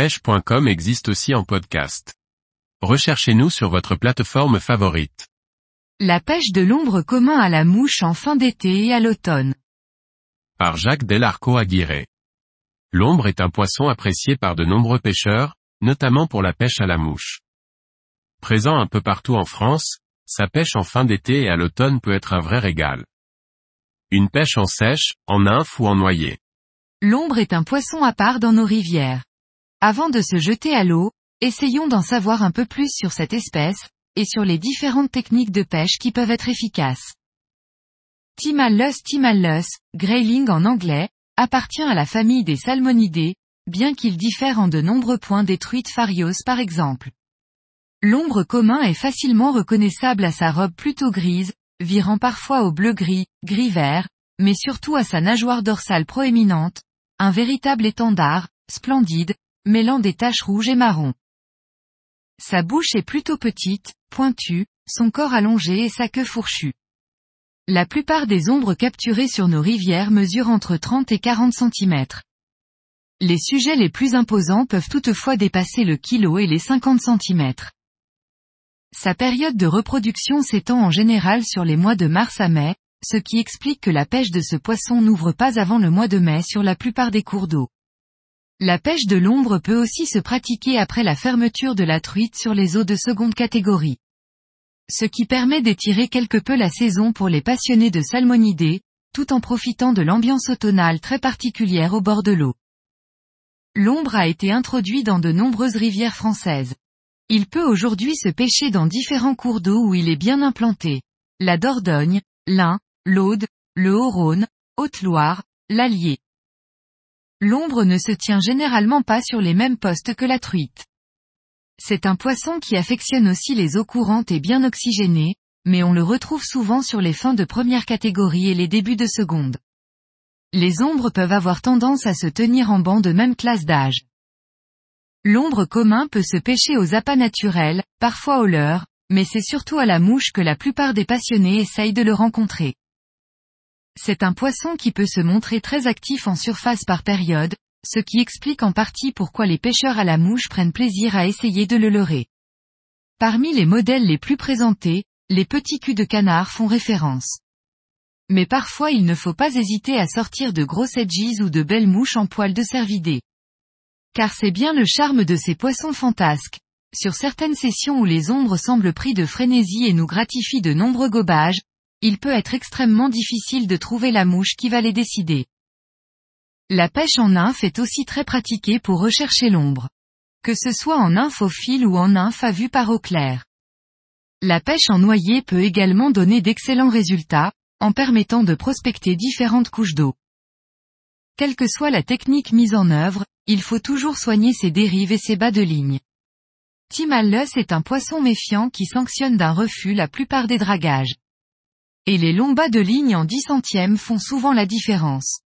pêche.com existe aussi en podcast. Recherchez-nous sur votre plateforme favorite. La pêche de l'ombre commun à la mouche en fin d'été et à l'automne. Par Jacques Delarco Aguirre. L'ombre est un poisson apprécié par de nombreux pêcheurs, notamment pour la pêche à la mouche. Présent un peu partout en France, sa pêche en fin d'été et à l'automne peut être un vrai régal. Une pêche en sèche, en nymphe ou en noyer. L'ombre est un poisson à part dans nos rivières. Avant de se jeter à l'eau, essayons d'en savoir un peu plus sur cette espèce, et sur les différentes techniques de pêche qui peuvent être efficaces. Timallus timallus, grayling en anglais, appartient à la famille des salmonidés, bien qu'il diffère en de nombreux points des truites farios par exemple. L'ombre commun est facilement reconnaissable à sa robe plutôt grise, virant parfois au bleu-gris, gris-vert, mais surtout à sa nageoire dorsale proéminente, un véritable étendard, splendide, mêlant des taches rouges et marron. Sa bouche est plutôt petite, pointue, son corps allongé et sa queue fourchue. La plupart des ombres capturées sur nos rivières mesurent entre 30 et 40 cm. Les sujets les plus imposants peuvent toutefois dépasser le kilo et les 50 cm. Sa période de reproduction s'étend en général sur les mois de mars à mai, ce qui explique que la pêche de ce poisson n'ouvre pas avant le mois de mai sur la plupart des cours d'eau. La pêche de l'ombre peut aussi se pratiquer après la fermeture de la truite sur les eaux de seconde catégorie. Ce qui permet d'étirer quelque peu la saison pour les passionnés de salmonidés, tout en profitant de l'ambiance automnale très particulière au bord de l'eau. L'ombre a été introduit dans de nombreuses rivières françaises. Il peut aujourd'hui se pêcher dans différents cours d'eau où il est bien implanté. La Dordogne, l'Ain, l'Aude, le Haut-Rhône, Haute-Loire, l'Allier l'ombre ne se tient généralement pas sur les mêmes postes que la truite. C'est un poisson qui affectionne aussi les eaux courantes et bien oxygénées, mais on le retrouve souvent sur les fins de première catégorie et les débuts de seconde. Les ombres peuvent avoir tendance à se tenir en banc de même classe d'âge. L'ombre commun peut se pêcher aux appâts naturels, parfois au leurre, mais c'est surtout à la mouche que la plupart des passionnés essayent de le rencontrer. C'est un poisson qui peut se montrer très actif en surface par période, ce qui explique en partie pourquoi les pêcheurs à la mouche prennent plaisir à essayer de le leurrer. Parmi les modèles les plus présentés, les petits culs de canard font référence. Mais parfois il ne faut pas hésiter à sortir de gros edges ou de belles mouches en poil de cervidés. Car c'est bien le charme de ces poissons fantasques. Sur certaines sessions où les ombres semblent pris de frénésie et nous gratifient de nombreux gobages, il peut être extrêmement difficile de trouver la mouche qui va les décider. La pêche en nymphe est aussi très pratiquée pour rechercher l'ombre. Que ce soit en fil ou en nymphe à vue par eau claire. La pêche en noyer peut également donner d'excellents résultats, en permettant de prospecter différentes couches d'eau. Quelle que soit la technique mise en œuvre, il faut toujours soigner ses dérives et ses bas de ligne. Timallus est un poisson méfiant qui sanctionne d'un refus la plupart des dragages. Et les longs bas de ligne en 10 centièmes font souvent la différence.